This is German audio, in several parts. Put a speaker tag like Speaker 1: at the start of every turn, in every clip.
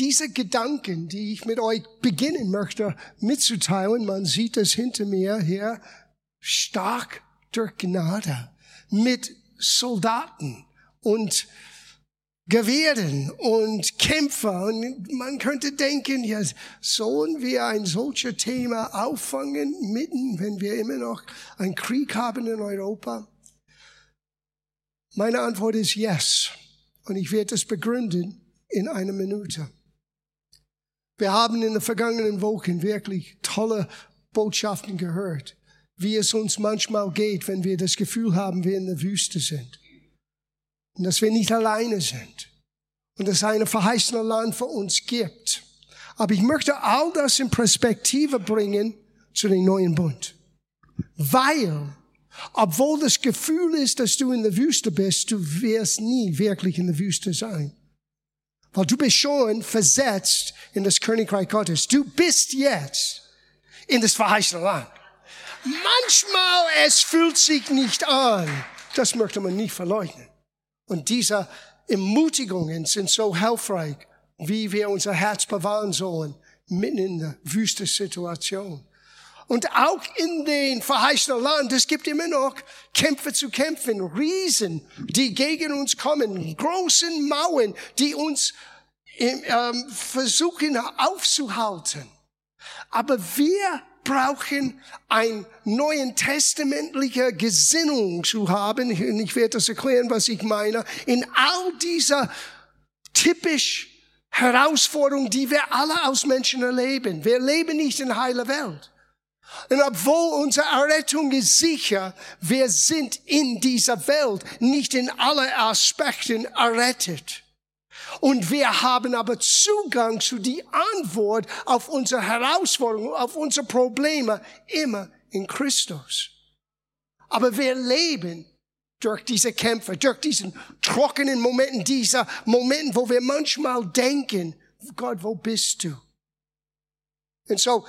Speaker 1: diese Gedanken, die ich mit euch beginnen möchte mitzuteilen, man sieht es hinter mir hier, stark durch Gnade, mit Soldaten und Gewehren und Kämpfer. Und man könnte denken, ja, sollen wir ein solches Thema auffangen, mitten, wenn wir immer noch einen Krieg haben in Europa? Meine Antwort ist yes. Und ich werde es begründen in einer Minute. Wir haben in den vergangenen Wochen wirklich tolle Botschaften gehört, wie es uns manchmal geht, wenn wir das Gefühl haben, wir in der Wüste sind. Und dass wir nicht alleine sind. Und dass es ein verheißenes Land für uns gibt. Aber ich möchte all das in Perspektive bringen zu dem neuen Bund. Weil, obwohl das Gefühl ist, dass du in der Wüste bist, du wirst nie wirklich in der Wüste sein. Weil du bist schon versetzt in das Königreich Gottes. Du bist jetzt in das verheißene Land. Manchmal es fühlt sich nicht an. Das möchte man nicht verleugnen. Und diese Ermutigungen sind so hilfreich, wie wir unser Herz bewahren sollen, mitten in der wüsten Situation. Und auch in den verheißenen Land, es gibt immer noch Kämpfe zu kämpfen, Riesen, die gegen uns kommen, großen Mauern, die uns ähm, versuchen aufzuhalten. Aber wir brauchen ein neuen testamentliche Gesinnung zu haben. Und ich werde das erklären, was ich meine. In all dieser typisch Herausforderungen, die wir alle als Menschen erleben. Wir leben nicht in heiler Welt. Und obwohl unsere Errettung ist sicher, wir sind in dieser Welt nicht in alle Aspekten errettet. Und wir haben aber Zugang zu die Antwort auf unsere Herausforderungen, auf unsere Probleme immer in Christus. Aber wir leben durch diese Kämpfe, durch diesen trockenen Momenten, dieser Momenten, wo wir manchmal denken, Gott, wo bist du? Und so,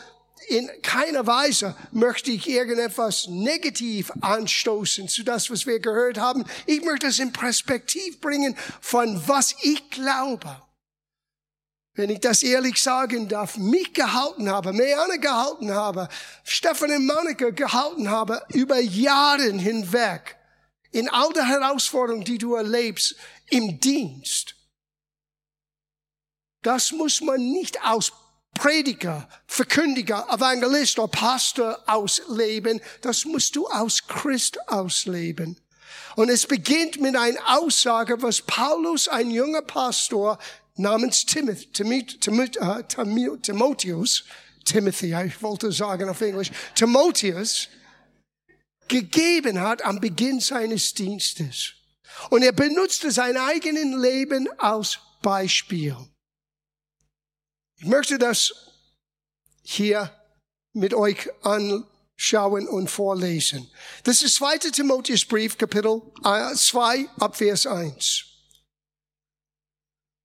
Speaker 1: in keiner Weise möchte ich irgendetwas negativ anstoßen zu das, was wir gehört haben. Ich möchte es in Perspektiv bringen von was ich glaube. Wenn ich das ehrlich sagen darf, mich gehalten habe, Meane gehalten habe, Stefan und Monika gehalten habe, über Jahre hinweg, in all der Herausforderungen, die du erlebst, im Dienst. Das muss man nicht aus Prediger, Verkündiger, Evangelist oder Pastor ausleben. Das musst du aus Christ ausleben. Und es beginnt mit einer Aussage, was Paulus, ein junger Pastor namens Timothy, äh, Timotheus, Timothy, ich wollte sagen auf Englisch, Timotheus, gegeben hat am Beginn seines Dienstes. Und er benutzte sein eigenes Leben als Beispiel. Ich möchte das hier mit euch anschauen und vorlesen. Das ist 2. Timotheus Brief, Kapitel 2, äh, ab Vers 1.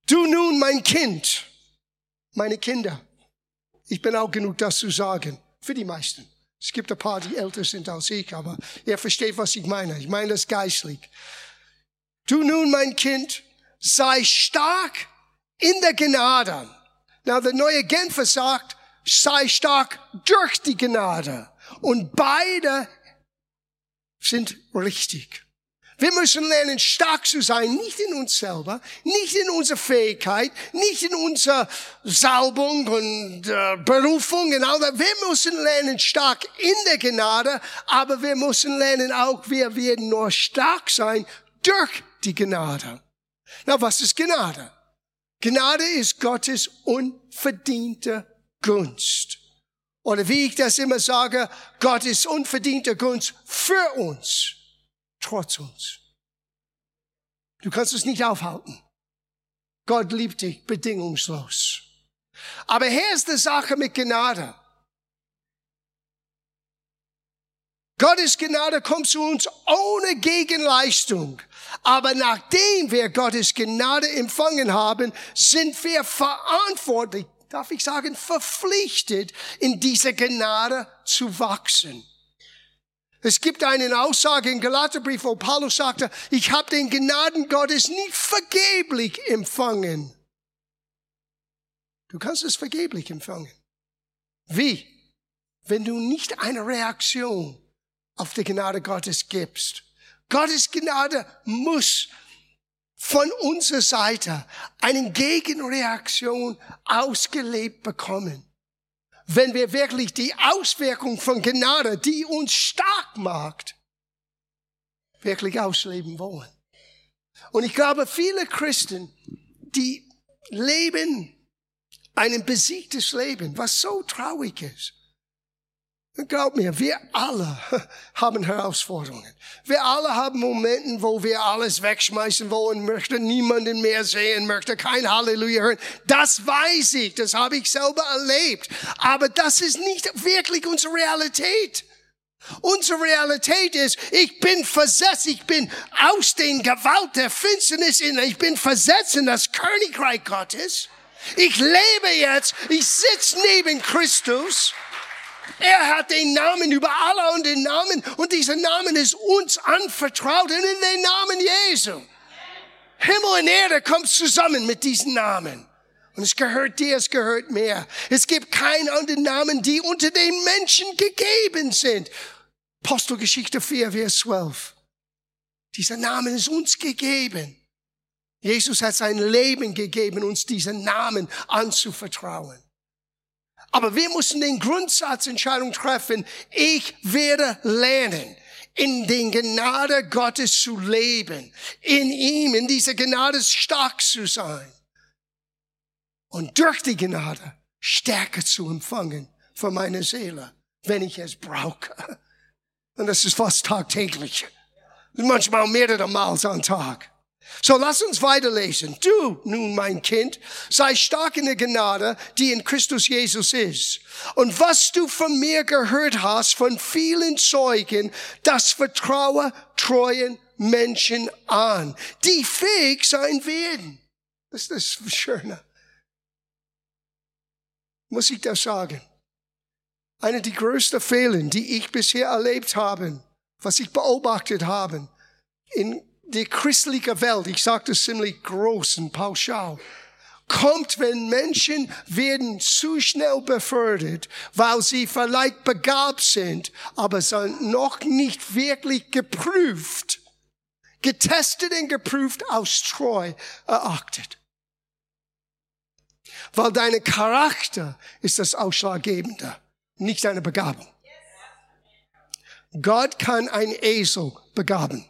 Speaker 1: Du nun, mein Kind, meine Kinder. Ich bin auch genug, das zu sagen. Für die meisten. Es gibt ein paar, die älter sind als ich, aber ihr versteht, was ich meine. Ich meine das geistlich. Du nun, mein Kind, sei stark in der Gnade na, der neue Genfer sagt, sei stark durch die Gnade. Und beide sind richtig. Wir müssen lernen, stark zu sein, nicht in uns selber, nicht in unserer Fähigkeit, nicht in unserer Salbung und äh, Berufung das. Wir müssen lernen, stark in der Gnade, aber wir müssen lernen auch, wir werden nur stark sein durch die Gnade. Na, was ist Gnade? Gnade ist Gottes unverdiente Gunst. Oder wie ich das immer sage, Gottes unverdiente Gunst für uns, trotz uns. Du kannst es nicht aufhalten. Gott liebt dich bedingungslos. Aber hier ist die Sache mit Gnade. Gottes Gnade kommt zu uns ohne Gegenleistung. Aber nachdem wir Gottes Gnade empfangen haben, sind wir verantwortlich, darf ich sagen, verpflichtet, in dieser Gnade zu wachsen. Es gibt eine Aussage im Galaterbrief, wo Paulus sagte, ich habe den Gnaden Gottes nicht vergeblich empfangen. Du kannst es vergeblich empfangen. Wie? Wenn du nicht eine Reaktion auf die Gnade Gottes gibst. Gottes Gnade muss von unserer Seite eine Gegenreaktion ausgelebt bekommen. Wenn wir wirklich die Auswirkung von Gnade, die uns stark macht, wirklich ausleben wollen. Und ich glaube, viele Christen, die leben ein besiegtes Leben, was so traurig ist. Glaub mir, wir alle haben Herausforderungen. Wir alle haben Momente, wo wir alles wegschmeißen wollen, möchten niemanden mehr sehen, möchte kein Halleluja hören. Das weiß ich, das habe ich selber erlebt. Aber das ist nicht wirklich unsere Realität. Unsere Realität ist, ich bin versetzt, ich bin aus den Gewalt der Finsternis in, ich bin versetzt in das Königreich Gottes. Ich lebe jetzt, ich sitze neben Christus. Er hat den Namen über alle und den Namen und dieser Namen ist uns anvertraut und in den Namen Jesu. Himmel und Erde kommt zusammen mit diesem Namen. Und es gehört dir, es gehört mir. Es gibt keinen anderen Namen, die unter den Menschen gegeben sind. Apostelgeschichte 4, Vers 12. Dieser Name ist uns gegeben. Jesus hat sein Leben gegeben, uns diesen Namen anzuvertrauen. Aber wir müssen den Grundsatzentscheidung treffen. Ich werde lernen, in den Gnade Gottes zu leben, in ihm, in dieser Gnade stark zu sein und durch die Gnade Stärke zu empfangen für meine Seele, wenn ich es brauche. Und das ist fast tagtäglich. Manchmal mehrere Mal am Tag. So lass uns weiterlesen. Du, nun mein Kind, sei stark in der Gnade, die in Christus Jesus ist. Und was du von mir gehört hast, von vielen Zeugen, das vertraue treuen Menschen an, die fähig sein werden. Das ist das Schöne. Muss ich das sagen? Eine der größten Fehler, die ich bisher erlebt habe, was ich beobachtet habe, in die christliche Welt, ich sage das ziemlich groß und pauschal, kommt, wenn Menschen werden zu schnell befördert, weil sie vielleicht begabt sind, aber sind noch nicht wirklich geprüft, getestet und geprüft aus Treu erachtet. Weil deine Charakter ist das Ausschlaggebende, nicht deine Begabung. Gott kann ein Esel begaben.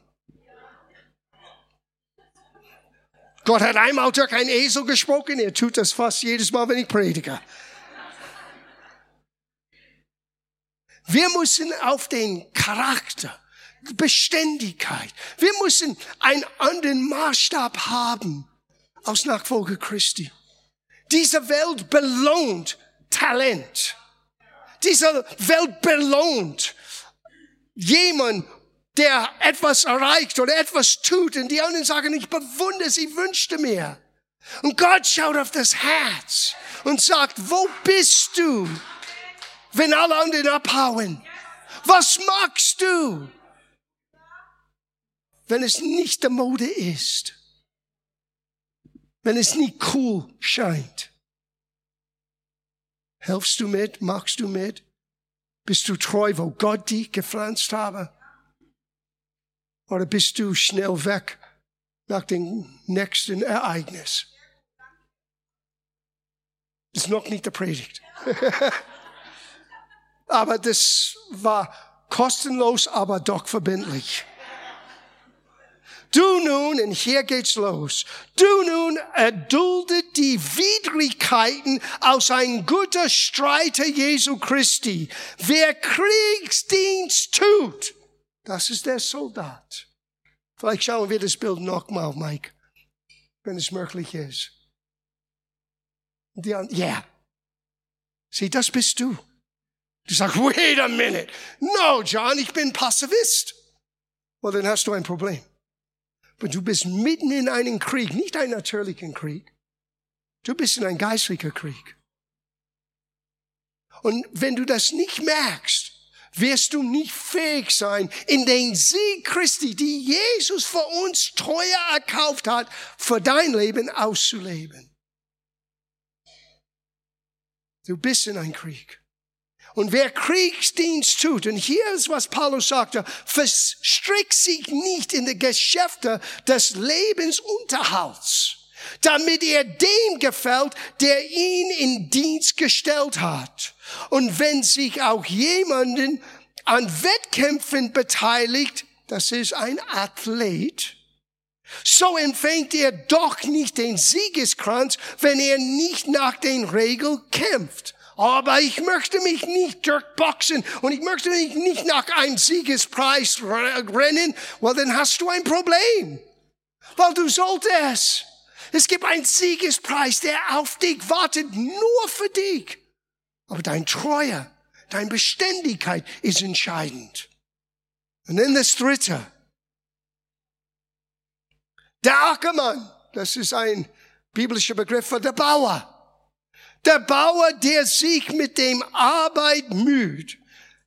Speaker 1: Gott hat einmal durch ein Esel gesprochen, er tut das fast jedes Mal, wenn ich predige. Wir müssen auf den Charakter, Beständigkeit, wir müssen einen anderen Maßstab haben aus Nachfolger Christi. Diese Welt belohnt Talent. Diese Welt belohnt jemand, der etwas erreicht oder etwas tut und die anderen sagen, ich bewundere sie, wünschte mir. Und Gott schaut auf das Herz und sagt, wo bist du, wenn alle anderen abhauen? Was magst du, wenn es nicht der Mode ist? Wenn es nicht cool scheint? Helfst du mit? Machst du mit? Bist du treu, wo Gott dich gepflanzt habe? Oder bist du schnell weg nach dem nächsten Ereignis? Ist noch nicht der Predigt. aber das war kostenlos, aber doch verbindlich. Du nun, und hier geht's los, du nun erduldet die Widrigkeiten aus ein guter Streiter Jesu Christi. Wer Kriegsdienst tut, das ist der Soldat. Vielleicht schauen wir das Bild nochmal, Mike, wenn es möglich ist. Ja, yeah. sieh, das bist du. Du sagst, wait a minute. No, John, ich bin Passivist. Well, dann hast du ein Problem. Aber du bist mitten in einem Krieg, nicht einen natürlichen Krieg. Du bist in einem geistlichen Krieg. Und wenn du das nicht merkst, wirst du nicht fähig sein, in den Sieg Christi, die Jesus für uns teuer erkauft hat, für dein Leben auszuleben. Du bist in einem Krieg. Und wer Kriegsdienst tut, und hier ist, was Paulus sagte, verstrickt sich nicht in die Geschäfte des Lebensunterhalts, damit er dem gefällt, der ihn in Dienst gestellt hat. Und wenn sich auch jemanden an Wettkämpfen beteiligt, das ist ein Athlet, so empfängt er doch nicht den Siegeskranz, wenn er nicht nach den Regeln kämpft. Aber ich möchte mich nicht durchboxen und ich möchte mich nicht nach einem Siegespreis rennen, weil dann hast du ein Problem. Weil du solltest. Es gibt einen Siegespreis, der auf dich wartet, nur für dich. Aber dein Treue, deine Beständigkeit ist entscheidend. Und dann das Dritte. Der Ackermann, das ist ein biblischer Begriff für der Bauer. Der Bauer, der sich mit dem Arbeit müht,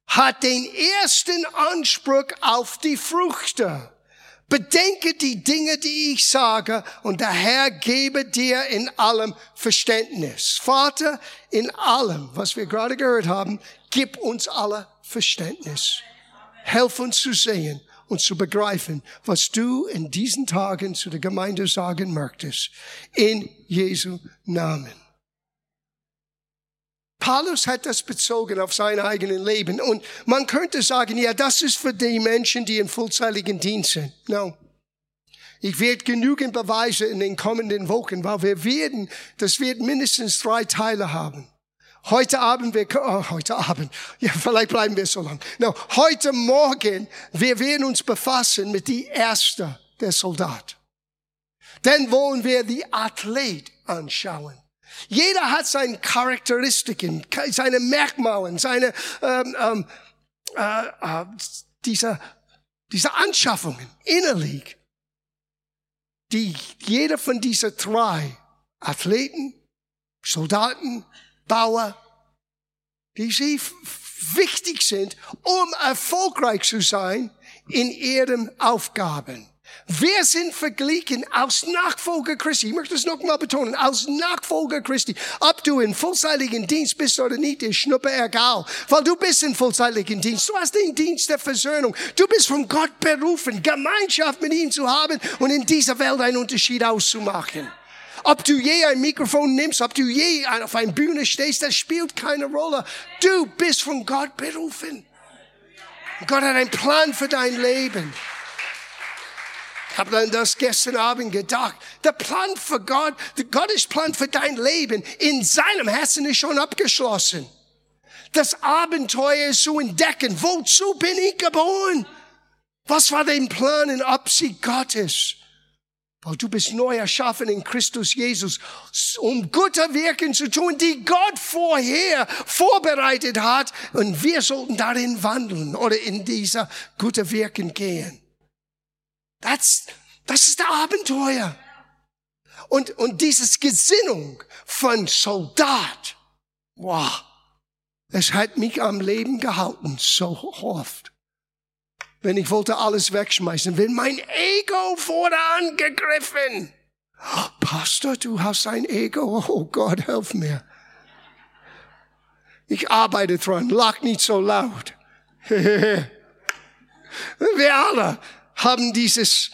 Speaker 1: hat den ersten Anspruch auf die Früchte. Bedenke die Dinge, die ich sage, und der Herr gebe dir in allem Verständnis. Vater, in allem, was wir gerade gehört haben, gib uns alle Verständnis. Helf uns zu sehen und zu begreifen, was du in diesen Tagen zu der Gemeinde sagen möchtest. In Jesu Namen. Paulus hat das bezogen auf sein eigenes Leben. Und man könnte sagen, ja, das ist für die Menschen, die in vollzeitigen Dienst sind. No. Ich werde genügend Beweise in den kommenden Wochen, weil wir werden, das wird mindestens drei Teile haben. Heute Abend, wir, oh, heute Abend, ja, vielleicht bleiben wir so lang. No, heute Morgen, wir werden uns befassen mit die erste der Soldat. Dann wollen wir die Athlet anschauen. Jeder hat seine Charakteristiken, seine Merkmale, seine ähm, ähm, äh, äh, diese, diese Anschaffungen innerlich, die jeder von diesen drei Athleten, Soldaten, Bauer, die sie wichtig sind, um erfolgreich zu sein in ihren Aufgaben. Wir sind verglichen als Nachfolger Christi. Ich möchte es nochmal betonen. Als Nachfolger Christi. Ob du in vollzeitigen Dienst bist oder nicht, ist schnuppe egal. Weil du bist in vollzeitigen Dienst. Du hast den Dienst der Versöhnung. Du bist von Gott berufen, Gemeinschaft mit ihm zu haben und in dieser Welt einen Unterschied auszumachen. Ob du je ein Mikrofon nimmst, ob du je auf einer Bühne stehst, das spielt keine Rolle. Du bist von Gott berufen. Gott hat einen Plan für dein Leben habe dann das gestern Abend gedacht. Der Plan für Gott, der Gottes Plan für dein Leben in seinem Herzen ist schon abgeschlossen. Das Abenteuer ist zu entdecken. Wozu bin ich geboren? Was war der Plan und Absicht Gottes? Weil du bist neu erschaffen in Christus Jesus, um gute Wirken zu tun, die Gott vorher vorbereitet hat. Und wir sollten darin wandeln oder in dieser gute Wirken gehen. Das, das ist der Abenteuer. Und, und dieses Gesinnung von Soldat, wow, es hat mich am Leben gehalten, so oft. Wenn ich wollte alles wegschmeißen, wenn mein Ego wurde angegriffen. Pastor, du hast ein Ego. Oh Gott, helf mir. Ich arbeite dran, lach nicht so laut. Wir alle haben dieses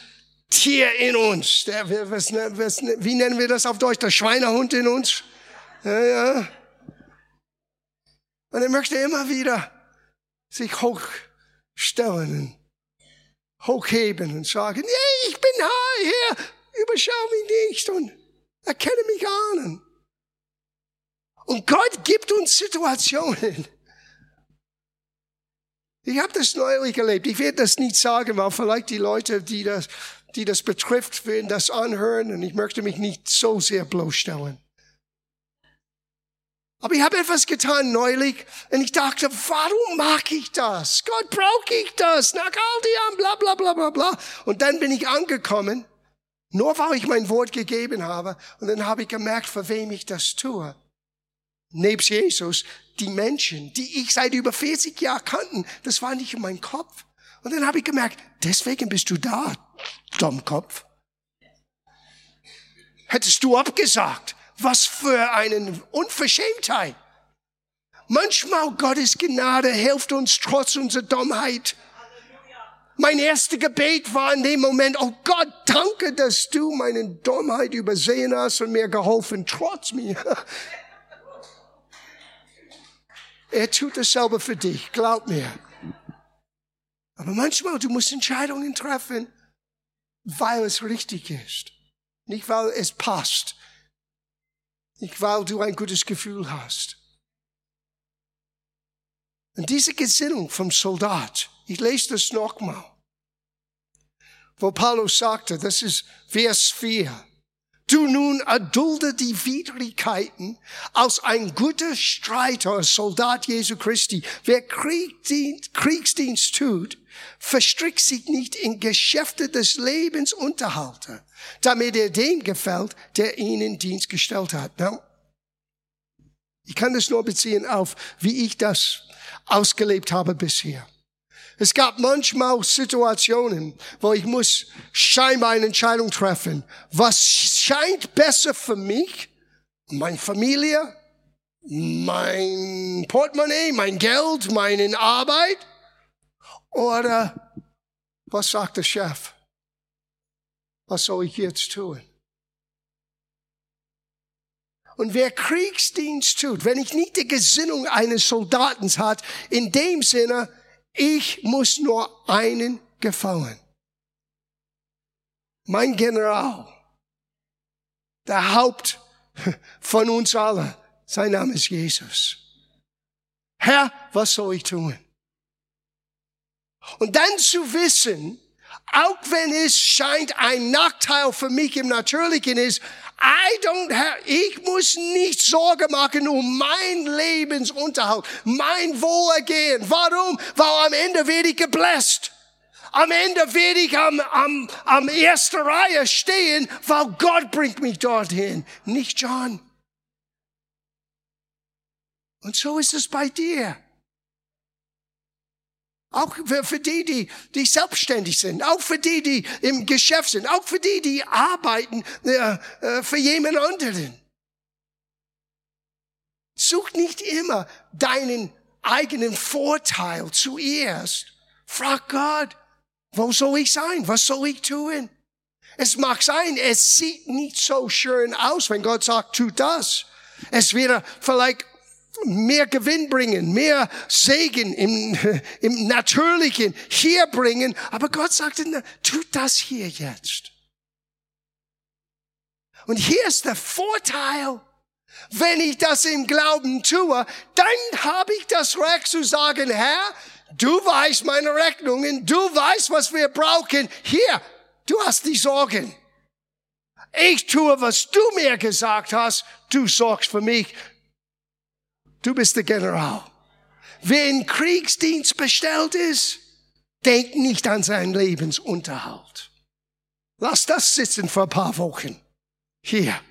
Speaker 1: Tier in uns. Der, was, was, wie nennen wir das auf Deutsch? Der Schweinehund in uns. Ja, ja. Und er möchte immer wieder sich hochstellen, hochheben und sagen, nee, ich bin hier, überschau mich nicht und erkenne mich an. Und Gott gibt uns Situationen, ich habe das neulich erlebt. Ich werde das nicht sagen, weil vielleicht die Leute, die das, die das betrifft, werden das anhören und ich möchte mich nicht so sehr bloßstellen. Aber ich habe etwas getan neulich und ich dachte, warum mag ich das? Gott, brauche ich das? Nach all die bla bla bla bla bla. Und dann bin ich angekommen, nur weil ich mein Wort gegeben habe. Und dann habe ich gemerkt, für wem ich das tue nebst Jesus, die Menschen, die ich seit über 40 Jahren kannten, das war nicht in meinem Kopf. Und dann habe ich gemerkt, deswegen bist du da, Dummkopf. Hättest du abgesagt, was für eine Unverschämtheit. manchmal Gottes Gnade hilft uns trotz unserer Dummheit. Mein erster Gebet war in dem Moment, oh Gott, danke, dass du meine Dummheit übersehen hast und mir geholfen, trotz mir. Er tut dasselbe für dich, glaub mir. Aber manchmal, du musst Entscheidungen treffen, weil es richtig ist. Nicht weil es passt. Nicht weil du ein gutes Gefühl hast. Und diese Gesinnung vom Soldat, ich lese das nochmal, wo Paulus sagte, das ist Vers 4. Du nun erdulde die Widrigkeiten als ein guter Streiter, Soldat Jesu Christi. Wer Kriegsdienst, Kriegsdienst tut, verstrickt sich nicht in Geschäfte des Lebens Unterhalte, damit er dem gefällt, der ihn in Dienst gestellt hat. No. Ich kann das nur beziehen auf, wie ich das ausgelebt habe bisher. Es gab manchmal Situationen, wo ich muss scheinbar eine Entscheidung treffen. Was scheint besser für mich? Meine Familie? Mein Portemonnaie? Mein Geld? Meine Arbeit? Oder was sagt der Chef? Was soll ich jetzt tun? Und wer Kriegsdienst tut, wenn ich nicht die Gesinnung eines Soldaten hat, in dem Sinne, ich muss nur einen gefallen. Mein General, der Haupt von uns allen, sein Name ist Jesus. Herr, was soll ich tun? Und dann zu wissen, auch wenn es scheint ein Nachteil für mich im Natürlichen ist, I don't have, ich muss nicht Sorge machen um mein Lebensunterhalt, mein Wohlergehen. Warum? Weil am Ende werde ich gebläst. Am Ende werde ich am, am, am ersten Reihe stehen, weil Gott bringt mich dorthin, nicht John. Und so ist es bei dir. Auch für, für die, die, die selbstständig sind. Auch für die, die im Geschäft sind. Auch für die, die arbeiten äh, äh, für jemand anderen. Such nicht immer deinen eigenen Vorteil zuerst. Frag Gott, wo soll ich sein? Was soll ich tun? Es mag sein, es sieht nicht so schön aus, wenn Gott sagt, tu das. Es wäre vielleicht mehr Gewinn bringen, mehr Segen im, im Natürlichen hier bringen. Aber Gott sagte, tut das hier jetzt. Und hier ist der Vorteil. Wenn ich das im Glauben tue, dann habe ich das Recht zu sagen, Herr, du weißt meine Rechnungen, du weißt, was wir brauchen. Hier, du hast die Sorgen. Ich tue, was du mir gesagt hast, du sorgst für mich. Du bist der General. Wer in Kriegsdienst bestellt ist, denkt nicht an seinen Lebensunterhalt. Lass das sitzen für ein paar Wochen. Hier.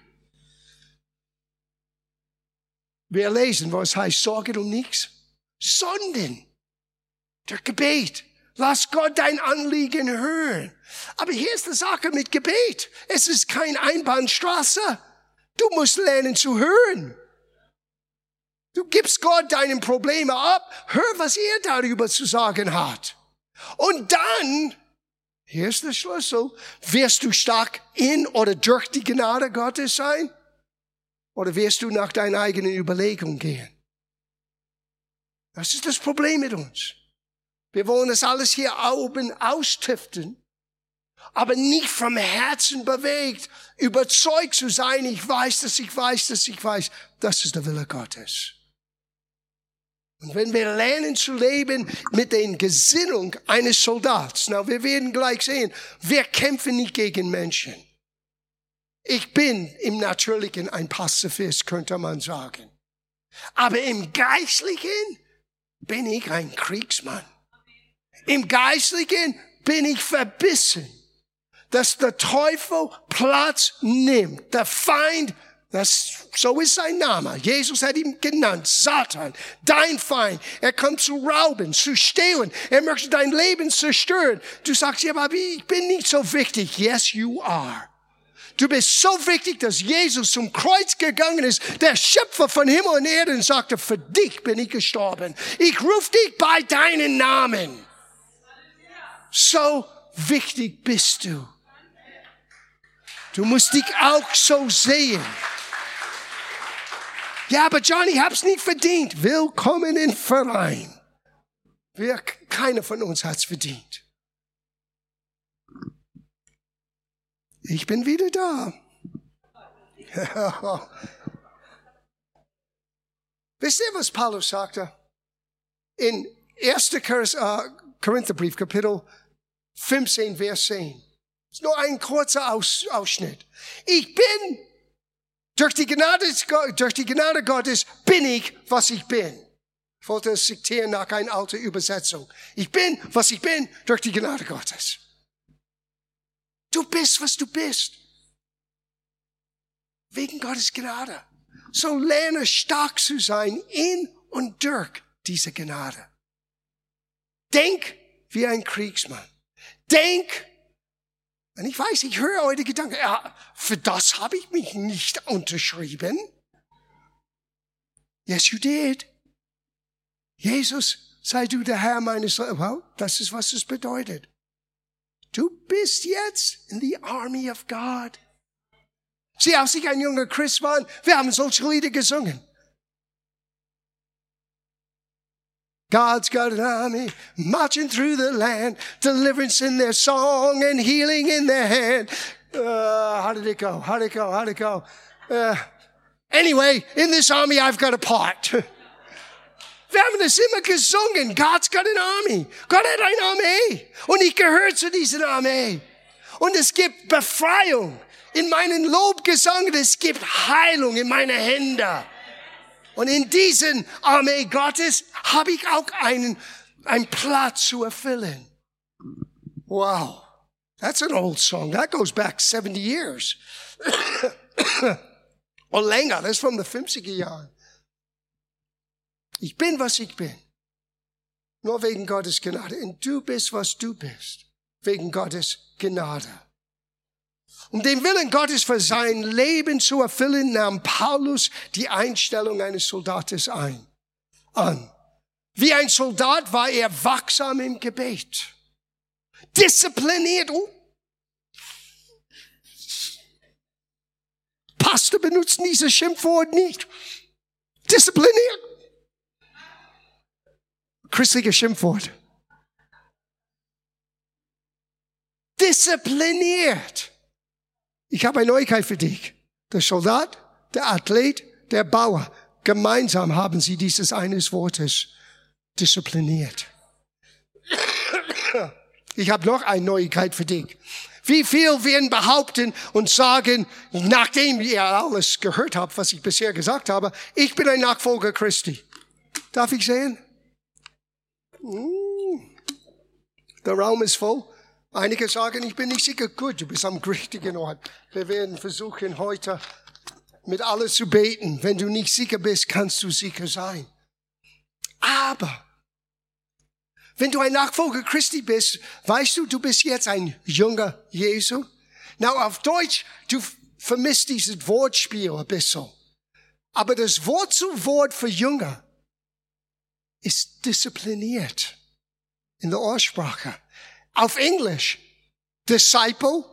Speaker 1: Wir lesen, was heißt, sorge um nichts, sondern der Gebet. Lass Gott dein Anliegen hören. Aber hier ist die Sache mit Gebet. Es ist kein Einbahnstraße. Du musst lernen zu hören. Du gibst Gott deine Probleme ab, hör, was er darüber zu sagen hat. Und dann, hier ist der Schlüssel, wirst du stark in oder durch die Gnade Gottes sein? Oder wirst du nach deiner eigenen Überlegung gehen? Das ist das Problem mit uns. Wir wollen das alles hier oben austiften, aber nicht vom Herzen bewegt, überzeugt zu sein, ich weiß, dass ich weiß, dass ich weiß, das ist der Wille Gottes. Und wenn wir lernen zu leben mit den Gesinnung eines Soldats, na, wir werden gleich sehen, wir kämpfen nicht gegen Menschen. Ich bin im Natürlichen ein Pazifist, könnte man sagen. Aber im Geistlichen bin ich ein Kriegsmann. Im Geistlichen bin ich verbissen, dass der Teufel Platz nimmt, der Feind das, so ist sein Name. Jesus hat ihn genannt, Satan, dein Feind. Er kommt zu rauben, zu stehlen. Er möchte dein Leben zerstören. Du sagst, ja, aber ich bin nicht so wichtig. Yes, you are. Du bist so wichtig, dass Jesus zum Kreuz gegangen ist, der Schöpfer von Himmel und Erde, sagte, für dich bin ich gestorben. Ich rufe dich bei deinen Namen. So wichtig bist du. Du musst dich auch so sehen. Ja, aber Johnny, hab's nicht verdient. Willkommen im Verein. Wir, keiner von uns hat's verdient. Ich bin wieder da. Wisst ihr, was Paulus sagte? In 1. Äh, Korintherbrief, Kapitel 15, Vers 10. Das ist nur ein kurzer Aus, Ausschnitt. Ich bin, durch die, Gnade, durch die Gnade Gottes bin ich, was ich bin. Ich wollte es zitieren nach einer alten Übersetzung. Ich bin, was ich bin, durch die Gnade Gottes. Du bist, was du bist. Wegen Gottes Gnade. So lerne stark zu sein in und durch diese Gnade. Denk wie ein Kriegsmann. Denk, und ich weiß, ich höre heute Gedanken, ja, für das habe ich mich nicht unterschrieben. Yes, you did. Jesus, sei du der Herr meines Lebens. Well, das ist, was es bedeutet. Du bist jetzt in the army of God. Sieh, als ich ein junger Christ war, wir haben solche Lieder gesungen. God's got an army marching through the land, deliverance in their song and healing in their hand. Uh, how did it go? How did it go? How did it go? Uh, anyway, in this army, I've got a part. Wir. God's got an army. Gott hat eine Armee. Und ich gehöre zu dieser Armee. Und es gibt Befreiung in meinen Lobgesang. Es gibt Heilung in meine Hände. Und in diesen Armee Gottes habe ich auch einen, einen Platz zu erfüllen. Wow. That's an old song. That goes back 70 years. Or länger. That's from the 50er Jahren. Ich bin, was ich bin. Nur wegen Gottes Gnade. Und du bist, was du bist. Wegen Gottes Gnade. Um den Willen Gottes für sein Leben zu erfüllen, nahm Paulus die Einstellung eines Soldates ein, an. Wie ein Soldat war er wachsam im Gebet. Diszipliniert. Oh. Pastor benutzt dieses Schimpfwort nicht. Diszipliniert christliche Schimpfwort. Diszipliniert. Ich habe eine Neuigkeit für dich. Der Soldat, der Athlet, der Bauer, gemeinsam haben sie dieses eines Wortes diszipliniert. Ich habe noch eine Neuigkeit für dich. Wie viel werden behaupten und sagen, nachdem ihr alles gehört habt, was ich bisher gesagt habe, ich bin ein Nachfolger Christi. Darf ich sehen? Der Raum ist voll. Einige sagen, ich bin nicht sicher. Gut, du bist am richtigen Ort. Wir werden versuchen, heute mit alles zu beten. Wenn du nicht sicher bist, kannst du sicher sein. Aber wenn du ein Nachfolger Christi bist, weißt du, du bist jetzt ein junger Jesu. Na, auf Deutsch, du vermisst dieses Wortspiel ein bisschen. Aber das Wort zu Wort für Jünger ist diszipliniert in der Aussprache. Auf Englisch, Disciple,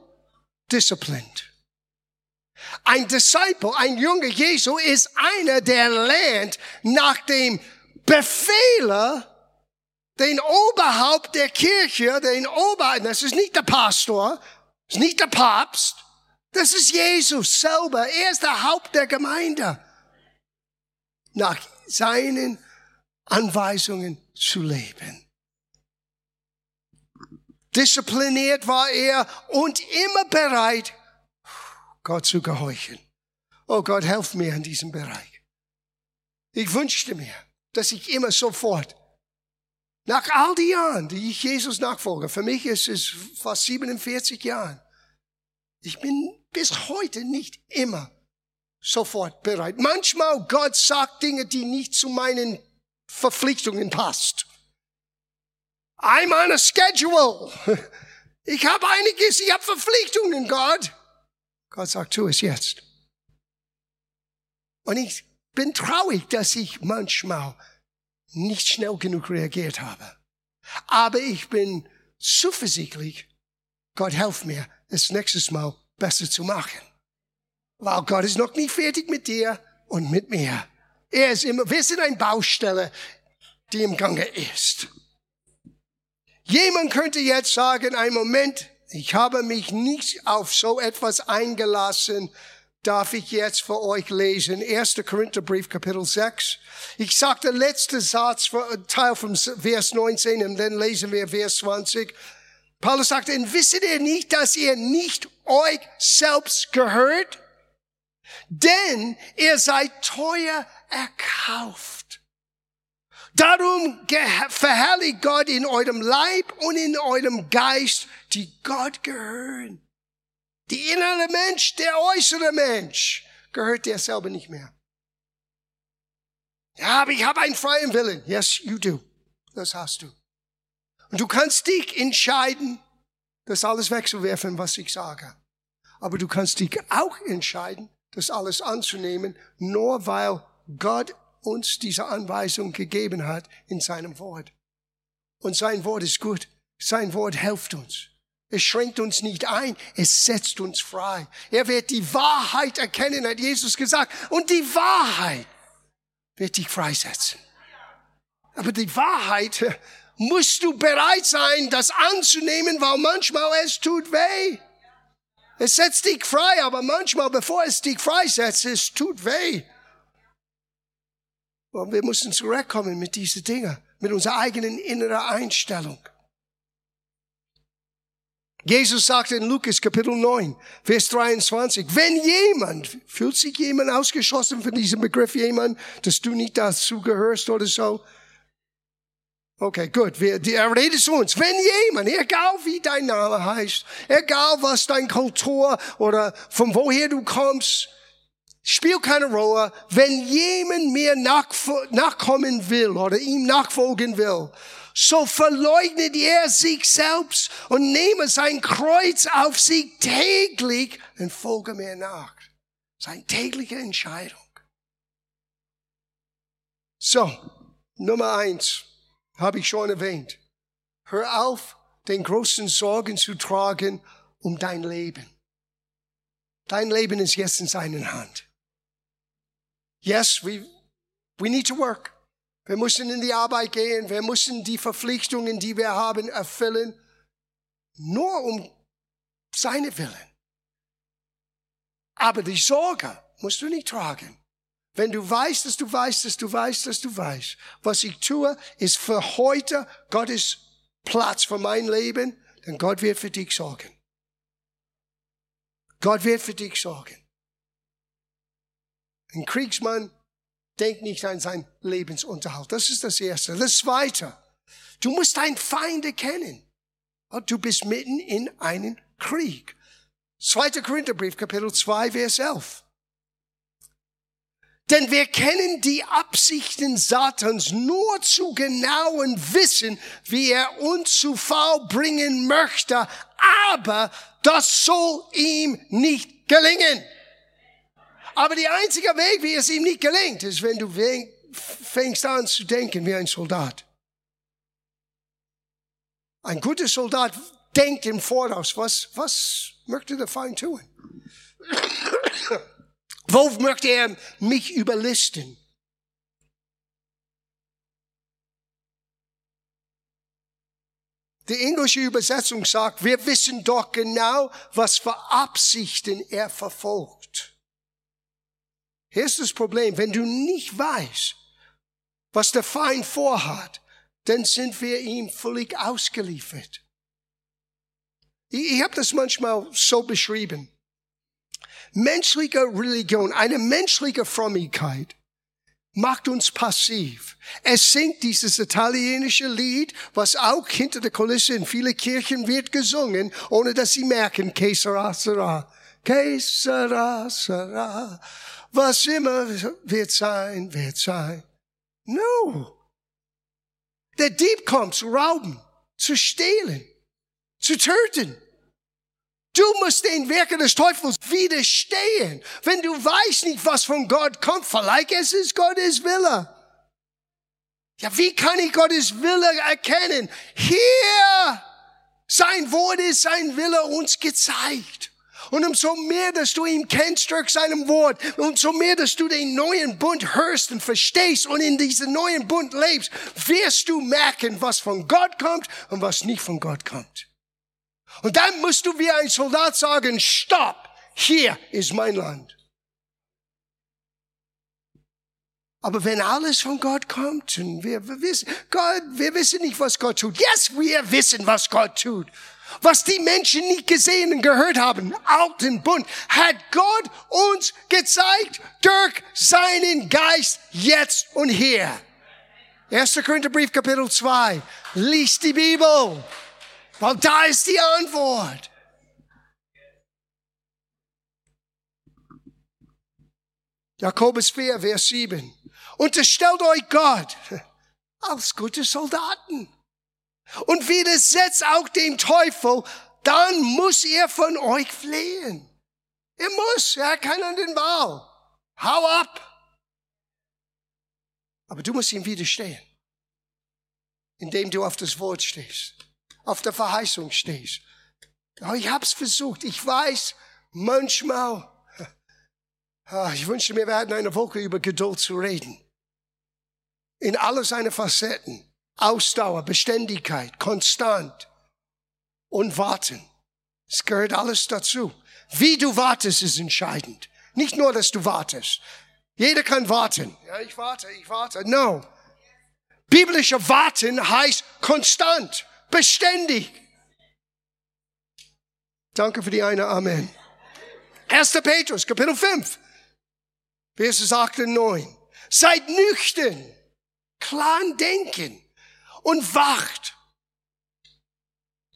Speaker 1: disciplined. Ein Disciple, ein junger Jesu ist einer, der lernt nach dem Befehle, den Oberhaupt der Kirche, den Oberhaupt, das ist nicht der Pastor, das ist nicht der Papst, das ist Jesus selber. Er ist der Haupt der Gemeinde. Nach seinen Anweisungen zu leben. Diszipliniert war er und immer bereit, Gott zu gehorchen. Oh Gott, helf mir in diesem Bereich. Ich wünschte mir, dass ich immer sofort, nach all die Jahren, die ich Jesus nachfolge, für mich ist es fast 47 Jahren, ich bin bis heute nicht immer sofort bereit. Manchmal Gott sagt Dinge, die nicht zu meinen Verpflichtungen passt. I'm on a schedule. Ich habe einiges, ich habe Verpflichtungen, Gott. Gott sagt, tu es jetzt. Und ich bin traurig, dass ich manchmal nicht schnell genug reagiert habe. Aber ich bin zuversichtlich, Gott helf mir, es nächstes Mal besser zu machen. Weil Gott ist noch nicht fertig mit dir und mit mir. Er ist immer, wir sind eine Baustelle, die im Gange ist. Jemand könnte jetzt sagen, ein Moment, ich habe mich nicht auf so etwas eingelassen, darf ich jetzt für euch lesen. 1. Korintherbrief, Kapitel 6. Ich sagte letzte Satz, Teil vom Vers 19 und dann lesen wir Vers 20. Paulus sagte, wisst ihr nicht, dass ihr nicht euch selbst gehört? Denn ihr seid teuer erkauft. Darum verherrlicht Gott in eurem Leib und in eurem Geist, die Gott gehören. Die innere Mensch, der äußere Mensch, gehört dir selber nicht mehr. Ja, aber ich habe einen freien Willen. Yes, you do. Das hast du. Und du kannst dich entscheiden, das alles wegzuwerfen, was ich sage. Aber du kannst dich auch entscheiden, das alles anzunehmen, nur weil Gott uns diese Anweisung gegeben hat in seinem Wort. Und sein Wort ist gut. Sein Wort hilft uns. Es schränkt uns nicht ein, es setzt uns frei. Er wird die Wahrheit erkennen, hat Jesus gesagt. Und die Wahrheit wird dich freisetzen. Aber die Wahrheit musst du bereit sein, das anzunehmen, weil manchmal es tut weh. Es setzt dich frei, aber manchmal, bevor es dich freisetzt, es tut weh. Und wir müssen zurückkommen mit diesen Dingen, mit unserer eigenen inneren Einstellung. Jesus sagte in Lukas Kapitel 9, Vers 23, wenn jemand, fühlt sich jemand ausgeschlossen von diesem Begriff jemand, dass du nicht dazu gehörst oder so? Okay, gut. Wir, er redet zu uns. Wenn jemand, egal wie dein Name heißt, egal was dein Kultur oder von woher du kommst, spielt keine Rolle. Wenn jemand mir nachkommen will oder ihm nachfolgen will, so verleugnet er sich selbst und nehme sein Kreuz auf sich täglich und folge mir nach. Seine tägliche Entscheidung. So, Nummer eins habe ich schon erwähnt. Hör auf, den großen Sorgen zu tragen um dein Leben. Dein Leben ist jetzt in seinen Hand. Yes, we, we need to work. Wir müssen in die Arbeit gehen. Wir müssen die Verpflichtungen, die wir haben, erfüllen. Nur um seine Willen. Aber die Sorge musst du nicht tragen. Wenn du weißt, dass du weißt, dass du weißt, dass du weißt, was ich tue, ist für heute Gottes Platz für mein Leben, dann Gott wird für dich sorgen. Gott wird für dich sorgen. Ein Kriegsmann denkt nicht an seinen Lebensunterhalt. Das ist das Erste. Das Zweite, du musst deinen Feind kennen. Du bist mitten in einem Krieg. 2. Korintherbrief, Kapitel 2, Vers 11. Denn wir kennen die Absichten Satans nur zu genauen Wissen, wie er uns zu Fall bringen möchte, aber das soll ihm nicht gelingen. Aber der einzige Weg, wie es ihm nicht gelingt, ist, wenn du fängst an zu denken wie ein Soldat. Ein guter Soldat denkt im Voraus, was, was möchte der Feind tun? Wo möchte er mich überlisten? Die englische Übersetzung sagt, wir wissen doch genau, was für Absichten er verfolgt. Hier ist das Problem, wenn du nicht weißt, was der Feind vorhat, dann sind wir ihm völlig ausgeliefert. Ich, ich habe das manchmal so beschrieben. Menschliche Religion, eine menschliche Frömmigkeit macht uns passiv. Es singt dieses italienische Lied, was auch hinter der Kulisse in viele Kirchen wird gesungen, ohne dass sie merken, que sera, sera, que sera, sera was immer wird sein, wird sein. No. Der Dieb kommt zu rauben, zu stehlen, zu töten. Du musst den Werken des Teufels widerstehen. Wenn du weißt nicht, was von Gott kommt, vielleicht es ist Gottes Wille. Ja, wie kann ich Gottes Wille erkennen? Hier, sein Wort ist sein Wille uns gezeigt. Und umso mehr, dass du ihn kennst durch seinem Wort, umso mehr, dass du den neuen Bund hörst und verstehst und in diesem neuen Bund lebst, wirst du merken, was von Gott kommt und was nicht von Gott kommt. Und dann musst du wie ein Soldat sagen, stopp, hier ist mein Land. Aber wenn alles von Gott kommt, und wir, wir wissen, Gott, wir wissen nicht, was Gott tut. Yes, wir wissen, was Gott tut. Was die Menschen nicht gesehen und gehört haben, alten Bund, hat Gott uns gezeigt durch seinen Geist jetzt und hier. 1. Korintherbrief Kapitel 2. Lies die Bibel. Weil da ist die Antwort. Jakobus 4, Vers 7. Unterstellt euch Gott als gute Soldaten. Und widersetzt auch dem Teufel, dann muss er von euch flehen. Er muss, er hat keinen den Wahl. Hau ab. Aber du musst ihm widerstehen, indem du auf das Wort stehst auf der Verheißung stehst. Ich hab's versucht. Ich weiß, manchmal, ah, ich wünschte mir, wir hätten eine Woche über Geduld zu reden. In alle seine Facetten. Ausdauer, Beständigkeit, konstant und warten. Es gehört alles dazu. Wie du wartest, ist entscheidend. Nicht nur, dass du wartest. Jeder kann warten. Ja, ich warte, ich warte. No. Biblische Warten heißt konstant beständig. Danke für die eine Amen. 1. Petrus, Kapitel 5, Verses 8 und 9. Seid nüchtern, klar denken und wacht.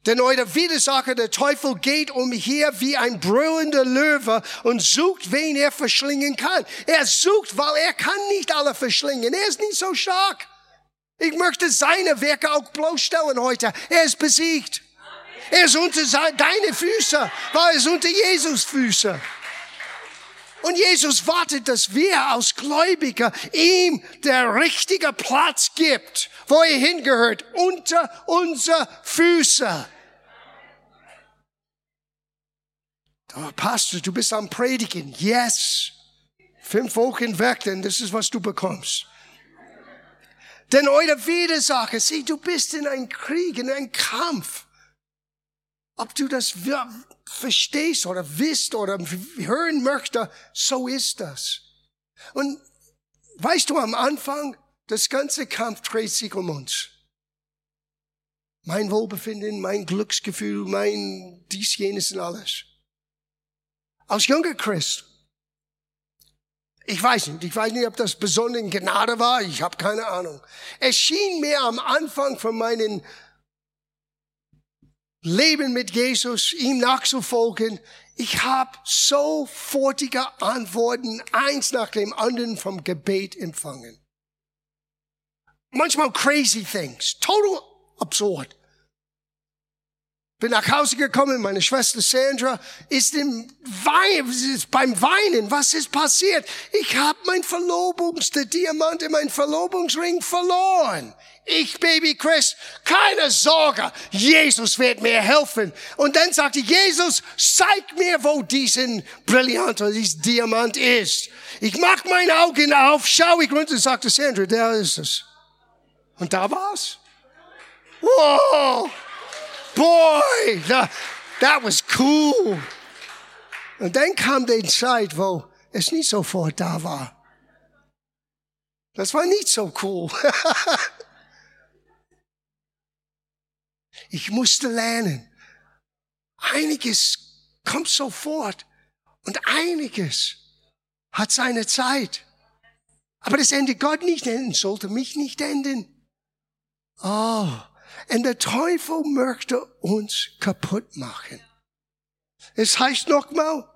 Speaker 1: Denn euer Widersacher, der Teufel, geht umher wie ein brüllender Löwe und sucht, wen er verschlingen kann. Er sucht, weil er kann nicht alle verschlingen. Er ist nicht so stark. Ich möchte seine Werke auch bloßstellen heute. Er ist besiegt. Er ist unter deine Füße, weil er ist unter Jesus Füße. Und Jesus wartet, dass wir als Gläubiger ihm der richtige Platz gibt, wo er hingehört, unter unsere Füße. Oh, Pastor, du bist am Predigen. Yes. Fünf Wochen weg, denn das ist, was du bekommst. Denn eure Widersacher, sieh, du bist in einem Krieg, in einem Kampf. Ob du das verstehst oder wisst oder hören möchtest, so ist das. Und weißt du, am Anfang, das ganze Kampf dreht sich um uns. Mein Wohlbefinden, mein Glücksgefühl, mein dies, jenes und alles. Als junger Christ ich weiß nicht, ich weiß nicht, ob das besondere Gnade war, ich habe keine Ahnung. Es schien mir am Anfang von meinem Leben mit Jesus, ihm nachzufolgen, ich habe sofortige Antworten, eins nach dem anderen vom Gebet empfangen. Manchmal crazy things, total absurd. Bin nach Hause gekommen, meine Schwester Sandra ist im Wein, ist beim Weinen. Was ist passiert? Ich habe mein Verlobungs, der Diamant in mein Verlobungsring verloren. Ich, Baby Chris, keine Sorge, Jesus wird mir helfen. Und dann sagte Jesus, zeig mir, wo diesen Brillant oder diesen Diamant ist. Ich mach meine Augen auf, schau ich runter und sagte Sandra, der ist es. Und da war's. Wow! boy, that, that was cool. Und dann kam die Zeit, wo es nicht sofort da war. Das war nicht so cool. ich musste lernen. Einiges kommt sofort und einiges hat seine Zeit. Aber das Ende Gott nicht enden, sollte mich nicht enden. Oh, und der Teufel möchte uns kaputt machen. Es heißt nochmal,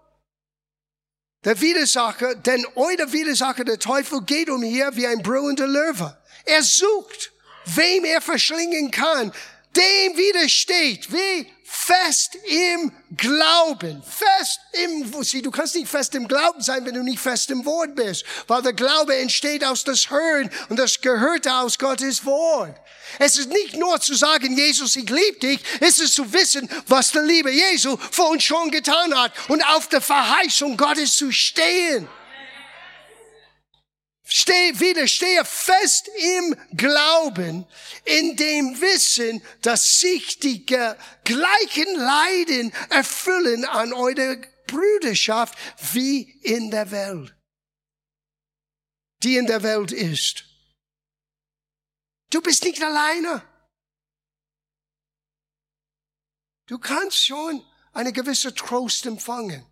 Speaker 1: der Widersacher, denn euer Widersacher, der Teufel, geht umher wie ein brüllender Löwe. Er sucht, wem er verschlingen kann. Dem widersteht. Wie? Fest im Glauben. Fest im, sieh, du kannst nicht fest im Glauben sein, wenn du nicht fest im Wort bist. Weil der Glaube entsteht aus das Hören und das gehört aus Gottes Wort. Es ist nicht nur zu sagen, Jesus, ich liebe dich. Es ist zu wissen, was der liebe Jesu für uns schon getan hat und auf der Verheißung Gottes zu stehen. Stehe, wieder, stehe fest im Glauben, in dem Wissen, dass sich die gleichen Leiden erfüllen an eurer Brüderschaft wie in der Welt, die in der Welt ist. Du bist nicht alleine. Du kannst schon eine gewisse Trost empfangen.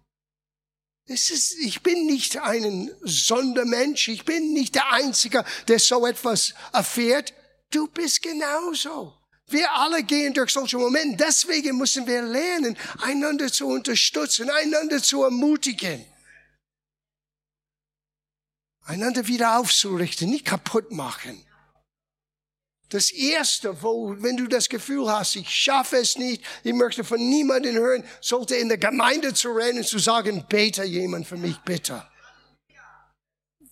Speaker 1: Es ist, ich bin nicht ein Sondermensch. Ich bin nicht der Einzige, der so etwas erfährt. Du bist genauso. Wir alle gehen durch solche Momente. Deswegen müssen wir lernen, einander zu unterstützen, einander zu ermutigen. Einander wieder aufzurichten, nicht kaputt machen. Das erste, wo, wenn du das Gefühl hast, ich schaffe es nicht, ich möchte von niemandem hören, sollte in der Gemeinde zu rennen, zu sagen, bete jemand für mich, bitte.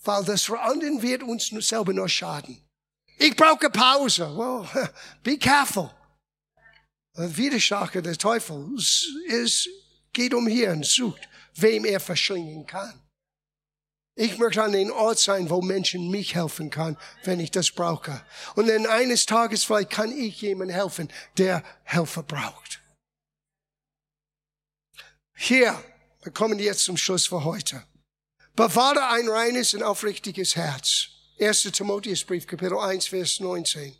Speaker 1: Weil das für anderen wird uns selber nur schaden. Ich brauche Pause. Well, be careful. Der Widersacher, der Teufel, ist, geht umher und sucht, wem er verschlingen kann. Ich möchte an den Ort sein, wo Menschen mich helfen kann, wenn ich das brauche. Und dann eines Tages vielleicht kann ich jemandem helfen, der Helfer braucht. Hier, wir kommen jetzt zum Schluss für heute. Bewahre ein reines und aufrichtiges Herz. 1. Timotheusbrief, Kapitel 1, Vers 19.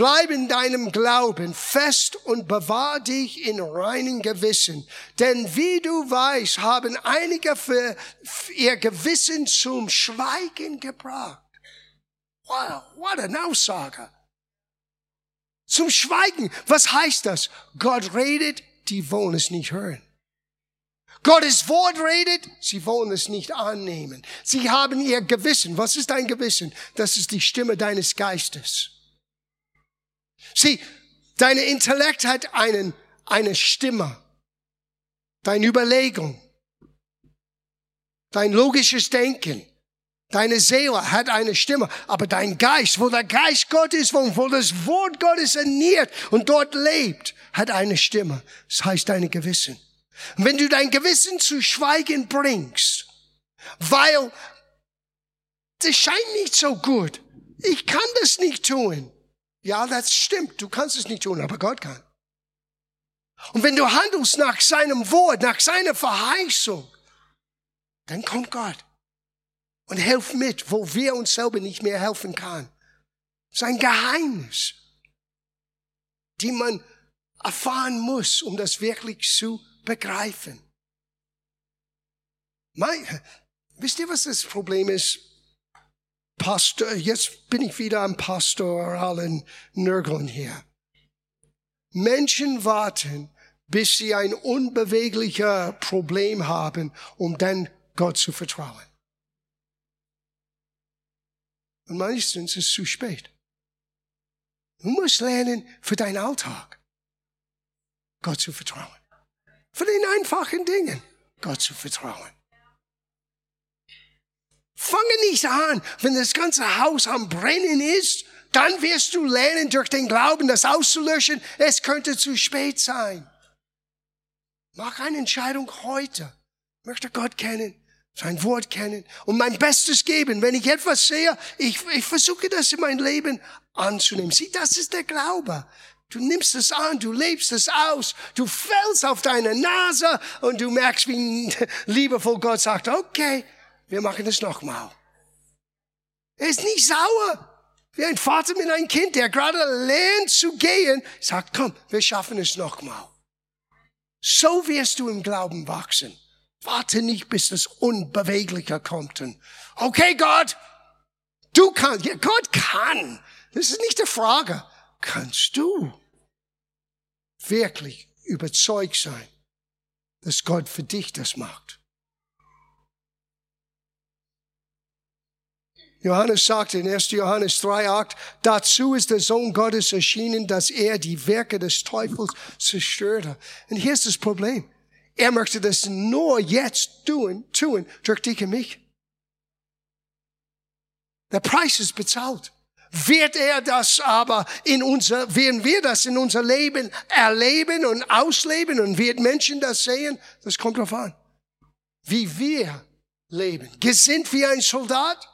Speaker 1: Bleib in deinem Glauben fest und bewahr dich in reinen Gewissen. Denn wie du weißt, haben einige für, ihr Gewissen zum Schweigen gebracht. Wow, what an Aussage. Zum Schweigen. Was heißt das? Gott redet, die wollen es nicht hören. Gottes Wort redet, sie wollen es nicht annehmen. Sie haben ihr Gewissen. Was ist dein Gewissen? Das ist die Stimme deines Geistes. Sieh, dein Intellekt hat einen, eine Stimme, deine Überlegung, dein logisches Denken, deine Seele hat eine Stimme, aber dein Geist, wo der Geist Gottes wohnt, wo das Wort Gottes ernährt und dort lebt, hat eine Stimme. Das heißt deine Gewissen. Und wenn du dein Gewissen zu schweigen bringst, weil das scheint nicht so gut, ich kann das nicht tun. Ja, das stimmt. Du kannst es nicht tun, aber Gott kann. Und wenn du handelst nach seinem Wort, nach seiner Verheißung, dann kommt Gott und hilft mit, wo wir uns selber nicht mehr helfen kann. Sein Geheimnis, die man erfahren muss, um das wirklich zu begreifen. Mein, wisst ihr, was das Problem ist? Pastor, jetzt bin ich wieder am pastoralen Nörgeln hier. Menschen warten, bis sie ein unbeweglicher Problem haben, um dann Gott zu vertrauen. Und meistens ist es zu spät. Du musst lernen, für deinen Alltag Gott zu vertrauen. Für den einfachen Dingen Gott zu vertrauen. Fange nicht an, wenn das ganze Haus am Brennen ist, dann wirst du lernen, durch den Glauben das auszulöschen. Es könnte zu spät sein. Mach eine Entscheidung heute. Möchte Gott kennen, sein Wort kennen und mein Bestes geben. Wenn ich etwas sehe, ich, ich versuche das in mein Leben anzunehmen. Sieh, das ist der Glaube. Du nimmst es an, du lebst es aus, du fällst auf deine Nase und du merkst, wie liebevoll Gott sagt, okay, wir machen es nochmal. Er ist nicht sauer. Wie ein Vater mit einem Kind, der gerade lernt zu gehen, sagt, komm, wir schaffen es nochmal. So wirst du im Glauben wachsen. Warte nicht, bis das Unbewegliche kommt. Okay, Gott, du kannst, ja, Gott kann. Das ist nicht die Frage. Kannst du wirklich überzeugt sein, dass Gott für dich das macht? Johannes sagte in 1. Johannes 3,8, dazu ist der Sohn Gottes erschienen, dass er die Werke des Teufels zerstörte. Und hier ist das Problem. Er möchte das nur jetzt tun, tun durch dich und mich. Der Preis ist bezahlt. Wird er das aber in unser, werden wir das in unser Leben erleben und ausleben und wird Menschen das sehen? Das kommt darauf an. Wie wir leben. Gesinnt wie ein Soldat?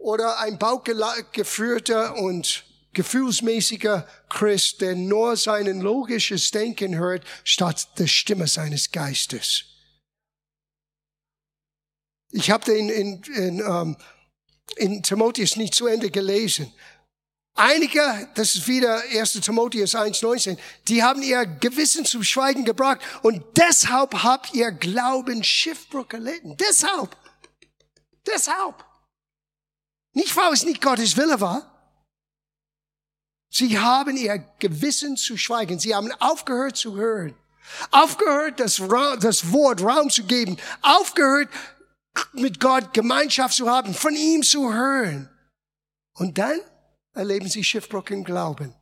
Speaker 1: Oder ein bauchgeführter und gefühlsmäßiger Christ, der nur sein logisches Denken hört, statt der Stimme seines Geistes. Ich habe den in, in, um, in Timotheus nicht zu Ende gelesen. Einige, das ist wieder 1. Timotheus 1,19, die haben ihr Gewissen zum Schweigen gebracht und deshalb habt ihr Glauben Schiffbruch erlitten. Deshalb. Deshalb. Nicht, weil es nicht Gottes Wille war. Sie haben ihr Gewissen zu schweigen. Sie haben aufgehört zu hören. Aufgehört, das, das Wort Raum zu geben. Aufgehört, mit Gott Gemeinschaft zu haben, von ihm zu hören. Und dann erleben sie Schiffbruch im Glauben.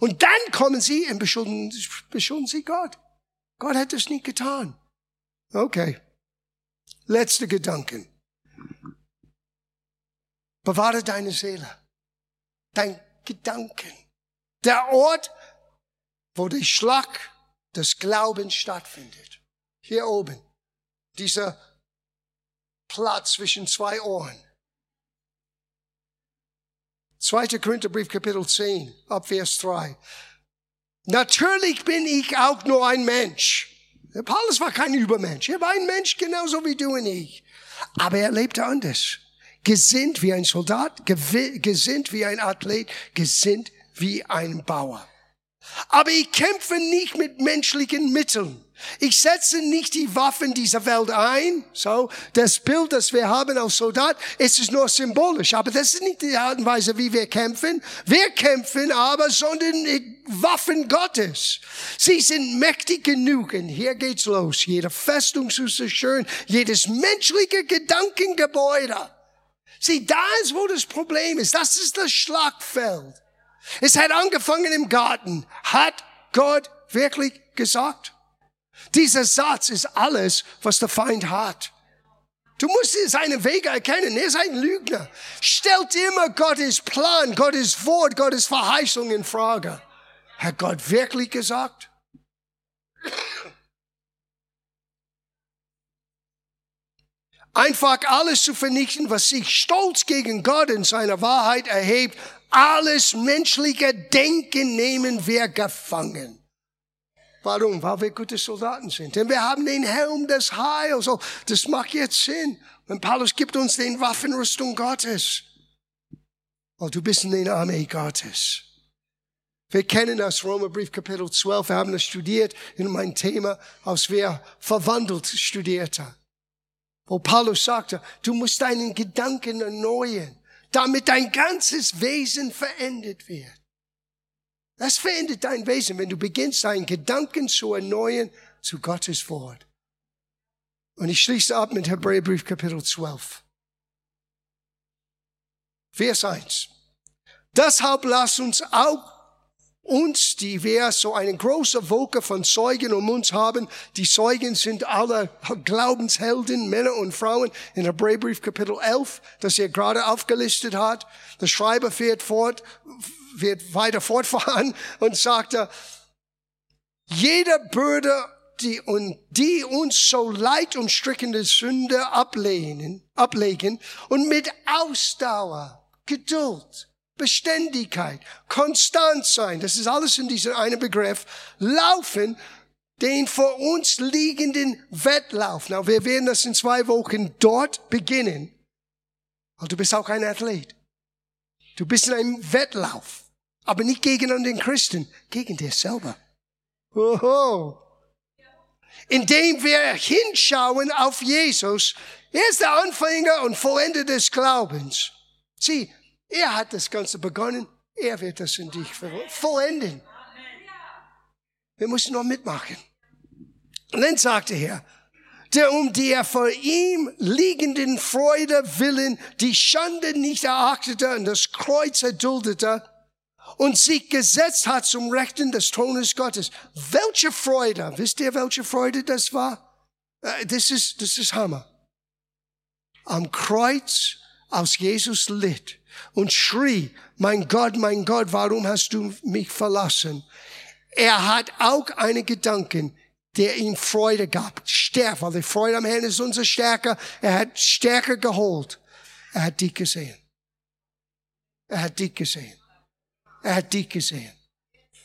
Speaker 1: Und dann kommen sie und beschuldigen, beschuldigen sie Gott. Gott hat es nicht getan. Okay. Letzte Gedanken. Bewahre deine Seele, dein Gedanken. Der Ort, wo der Schlag des Glaubens stattfindet. Hier oben. Dieser Platz zwischen zwei Ohren. 2. Korintherbrief Kapitel 10, ab Vers 3. Natürlich bin ich auch nur ein Mensch. Paulus war kein Übermensch. Er war ein Mensch genauso wie du und ich. Aber er lebte anders gesinnt wie ein Soldat, gesinnt wie ein Athlet, gesinnt wie ein Bauer. Aber ich kämpfe nicht mit menschlichen Mitteln. Ich setze nicht die Waffen dieser Welt ein. So, das Bild, das wir haben als Soldat, ist es nur symbolisch. Aber das ist nicht die Art und Weise, wie wir kämpfen. Wir kämpfen aber, sondern Waffen Gottes. Sie sind mächtig genug. Und hier geht's los. Jede Festung zu zerstören, jedes menschliche Gedankengebäude Sieh, da ist, wo das Problem ist. Das ist das Schlagfeld. Es hat angefangen im Garten. Hat Gott wirklich gesagt? Dieser Satz ist alles, was der Feind hat. Du musst seine Wege erkennen. Er ist ein Lügner. Stellt immer Gottes Plan, Gottes Wort, Gottes Verheißung in Frage. Hat Gott wirklich gesagt? Einfach alles zu vernichten, was sich stolz gegen Gott in seiner Wahrheit erhebt. Alles menschliche Denken nehmen wir gefangen. Warum? Weil wir gute Soldaten sind. Denn wir haben den Helm des Heils. Oh, das macht jetzt Sinn. Und Paulus gibt uns den Waffenrüstung Gottes. Weil du bist in der Armee Gottes. Wir kennen das Römerbrief Kapitel 12. Wir haben das studiert in mein Thema, als wir verwandelt studierte wo Paulus sagte, du musst deinen Gedanken erneuern, damit dein ganzes Wesen verändert wird. Das verändert dein Wesen, wenn du beginnst, deinen Gedanken zu erneuern zu Gottes Wort. Und ich schließe ab mit Hebräerbrief Kapitel 12. Vers 1. Deshalb lass uns auch uns, die wir so eine große Wolke von Zeugen um uns haben. Die Zeugen sind alle Glaubenshelden, Männer und Frauen in Hebräerbrief Kapitel 11, das er gerade aufgelistet hat. Der Schreiber fährt fort, wird weiter fortfahren und sagte, jeder Bürde, die, und die uns so leid und strickende Sünde ablehnen, ablegen und mit Ausdauer, Geduld, Beständigkeit, konstant sein, das ist alles in diesem einen Begriff, laufen den vor uns liegenden Wettlauf. Na, wir werden das in zwei Wochen dort beginnen. Weil du bist auch ein Athlet. Du bist in einem Wettlauf. Aber nicht gegen den Christen, gegen dir selber. Oho. Indem wir hinschauen auf Jesus. Er ist der Anfänger und Vollender des Glaubens. Sieh, er hat das Ganze begonnen. Er wird das in dich vollenden. Wir müssen noch mitmachen. Und dann sagte er, der um der vor ihm liegenden Freude willen die Schande nicht erachtete und das Kreuz erduldete und sich gesetzt hat zum Rechten des Thrones Gottes. Welche Freude, wisst ihr, welche Freude das war? Äh, das ist, das ist Hammer. Am Kreuz, aus Jesus litt und schrie, mein Gott, mein Gott, warum hast du mich verlassen? Er hat auch einen Gedanken, der ihm Freude gab. Stärke, weil die Freude am Herrn ist unsere Stärke. Er hat Stärke geholt. Er hat dich gesehen. Er hat dich gesehen. Er hat dich gesehen.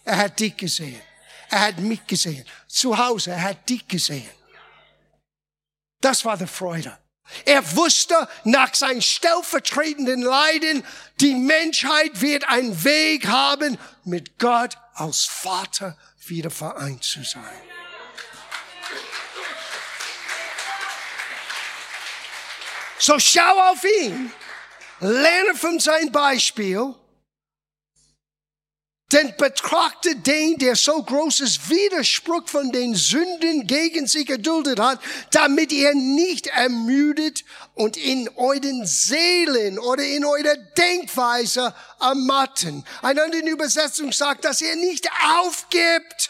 Speaker 1: Er hat dich gesehen. Er hat mich gesehen. Zu Hause, er hat dich gesehen. Das war die Freude. Er wusste nach seinem stellvertretenden Leiden, die Menschheit wird einen Weg haben, mit Gott als Vater wieder vereint zu sein. So schau auf ihn, lerne von seinem Beispiel, denn betrachte den, der so großes Widerspruch von den Sünden gegen sich erduldet hat, damit ihr nicht ermüdet und in euren Seelen oder in eurer Denkweise ermatten. Eine andere Übersetzung sagt, dass ihr nicht aufgibt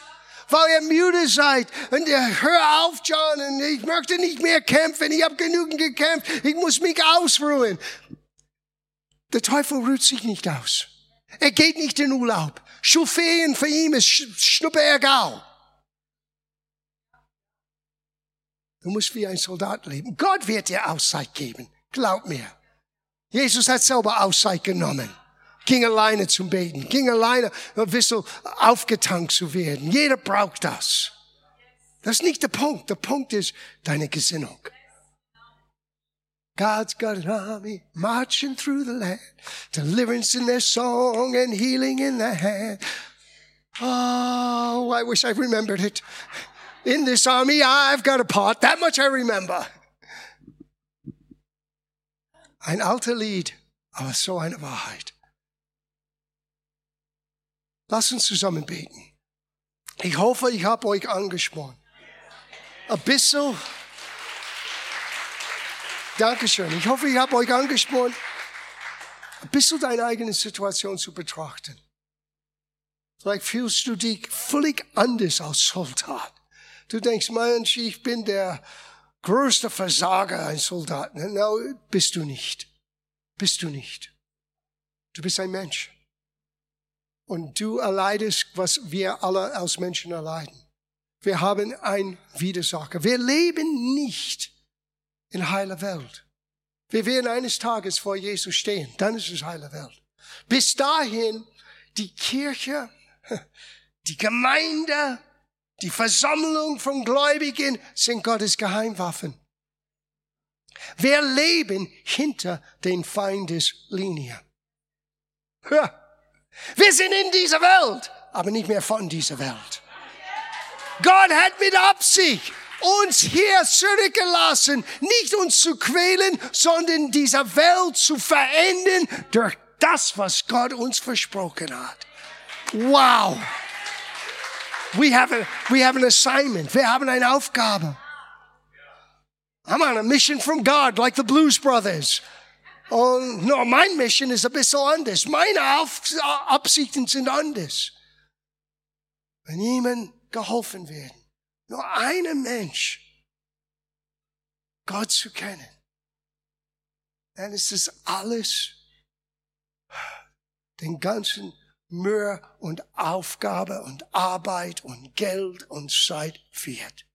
Speaker 1: weil ihr müde seid. Und ihr, hör auf, John, und ich möchte nicht mehr kämpfen. Ich habe genügend gekämpft. Ich muss mich ausruhen. Der Teufel ruht sich nicht aus. Er geht nicht in Urlaub. Schulferien für ihn ist Schnuppe egal. Du musst wie ein Soldat leben. Gott wird dir Auszeit geben. Glaub mir. Jesus hat selber Auszeit genommen ging alleine zum Beten, ging alleine ein bisschen aufgetankt zu werden. Jeder braucht das. Das ist nicht der Punkt. Der Punkt ist deine Gesinnung. God's got an army marching through the land, deliverance in their song and healing in their hand. Oh, I wish I remembered it. In this army, I've got a part. That much I remember. Ein alter Lied, aber so eine Wahrheit. Lass uns zusammen beten. Ich hoffe, ich habe euch angesprochen. Ein. Dankeschön. Ich hoffe, ich habe euch angesprochen, ein bisschen deine eigene Situation zu betrachten. Vielleicht fühlst du dich völlig anders als Soldat. Du denkst, Mensch, ich bin der größte Versager ein Soldat. Na, bist du nicht. Bist du nicht. Du bist ein Mensch. Und du erleidest, was wir alle als Menschen erleiden. Wir haben ein Widersacher. Wir leben nicht in heiler Welt. Wir werden eines Tages vor Jesus stehen. Dann ist es heile Welt. Bis dahin, die Kirche, die Gemeinde, die Versammlung von Gläubigen sind Gottes Geheimwaffen. Wir leben hinter den Feindeslinie. Ja. Wir sind in dieser Welt, aber nicht mehr von dieser Welt. Gott hat mit Absicht uns hier zurückgelassen, nicht uns zu quälen, sondern diese Welt zu verändern durch das, was Gott uns versprochen hat. Wow. We have, a, we have an assignment. Wir haben eine Aufgabe. I'm on a mission from God, like the Blues Brothers. Und no, mein Mission ist ein bisschen anders. Meine Absichten sind anders. Wenn jemand geholfen wird, nur einem Mensch Gott zu kennen, dann ist es alles, den ganzen Mühe und Aufgabe und Arbeit und Geld und Zeit wert.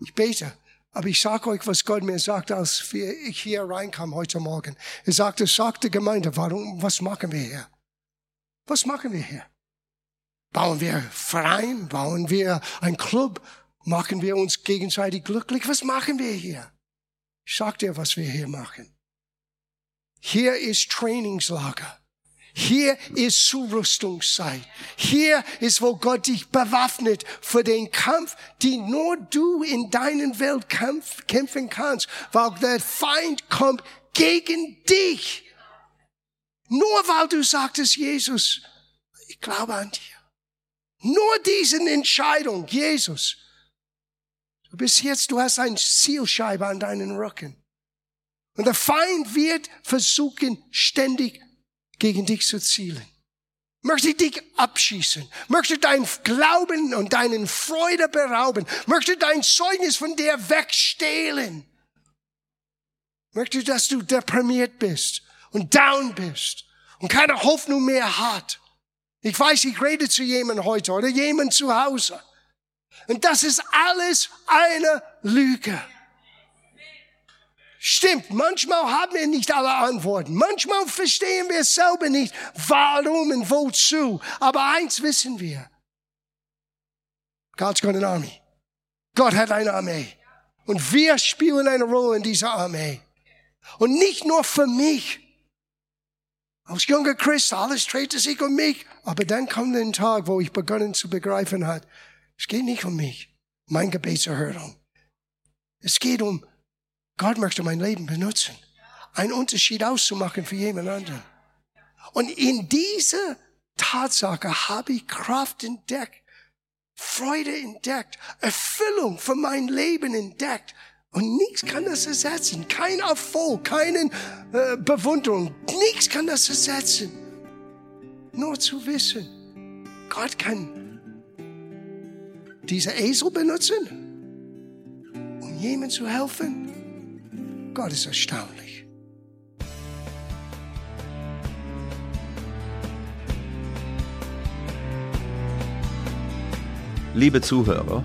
Speaker 1: Ich bete, aber ich sage euch, was Gott mir sagt, als ich hier reinkam heute Morgen. Er sagte, sagt der Gemeinde, warum, was machen wir hier? Was machen wir hier? Bauen wir Verein? Bauen wir ein Club? Machen wir uns gegenseitig glücklich? Was machen wir hier? Sag dir, was wir hier machen. Hier ist Trainingslager. Hier ist Zurüstungszeit. Hier ist, wo Gott dich bewaffnet für den Kampf, die nur du in deinen Welt kämpf, kämpfen kannst, weil der Feind kommt gegen dich. Nur weil du sagtest, Jesus, ich glaube an dir. Nur diese Entscheidung, Jesus. Du bist jetzt, du hast eine Zielscheibe an deinen Rücken. Und der Feind wird versuchen, ständig gegen dich zu zielen. Möchte dich abschießen. Möchte dein Glauben und deinen Freude berauben. Möchte dein Zeugnis von dir wegstehlen. Möchte, dass du deprimiert bist und down bist und keine Hoffnung mehr hat. Ich weiß, ich rede zu jemandem heute oder jemand zu Hause. Und das ist alles eine Lüge. Stimmt, manchmal haben wir nicht alle Antworten. Manchmal verstehen wir selber nicht, warum und wozu. Aber eins wissen wir. God's got an army. Gott hat eine Armee. Und wir spielen eine Rolle in dieser Armee. Und nicht nur für mich. Als junger Christ, alles drehte sich um mich. Aber dann kam der Tag, wo ich begonnen zu begreifen hat, es geht nicht um mich, mein Gebetserhörung. Es geht um, Gott möchte mein Leben benutzen, einen Unterschied auszumachen für jemand anderen. Und in dieser Tatsache habe ich Kraft entdeckt, Freude entdeckt, Erfüllung für mein Leben entdeckt. Und nichts kann das ersetzen. Kein Erfolg, keine äh, Bewunderung. Nichts kann das ersetzen. Nur zu wissen, Gott kann diese Esel benutzen, um jemandem zu helfen. Gott ist erstaunlich.
Speaker 2: Liebe Zuhörer,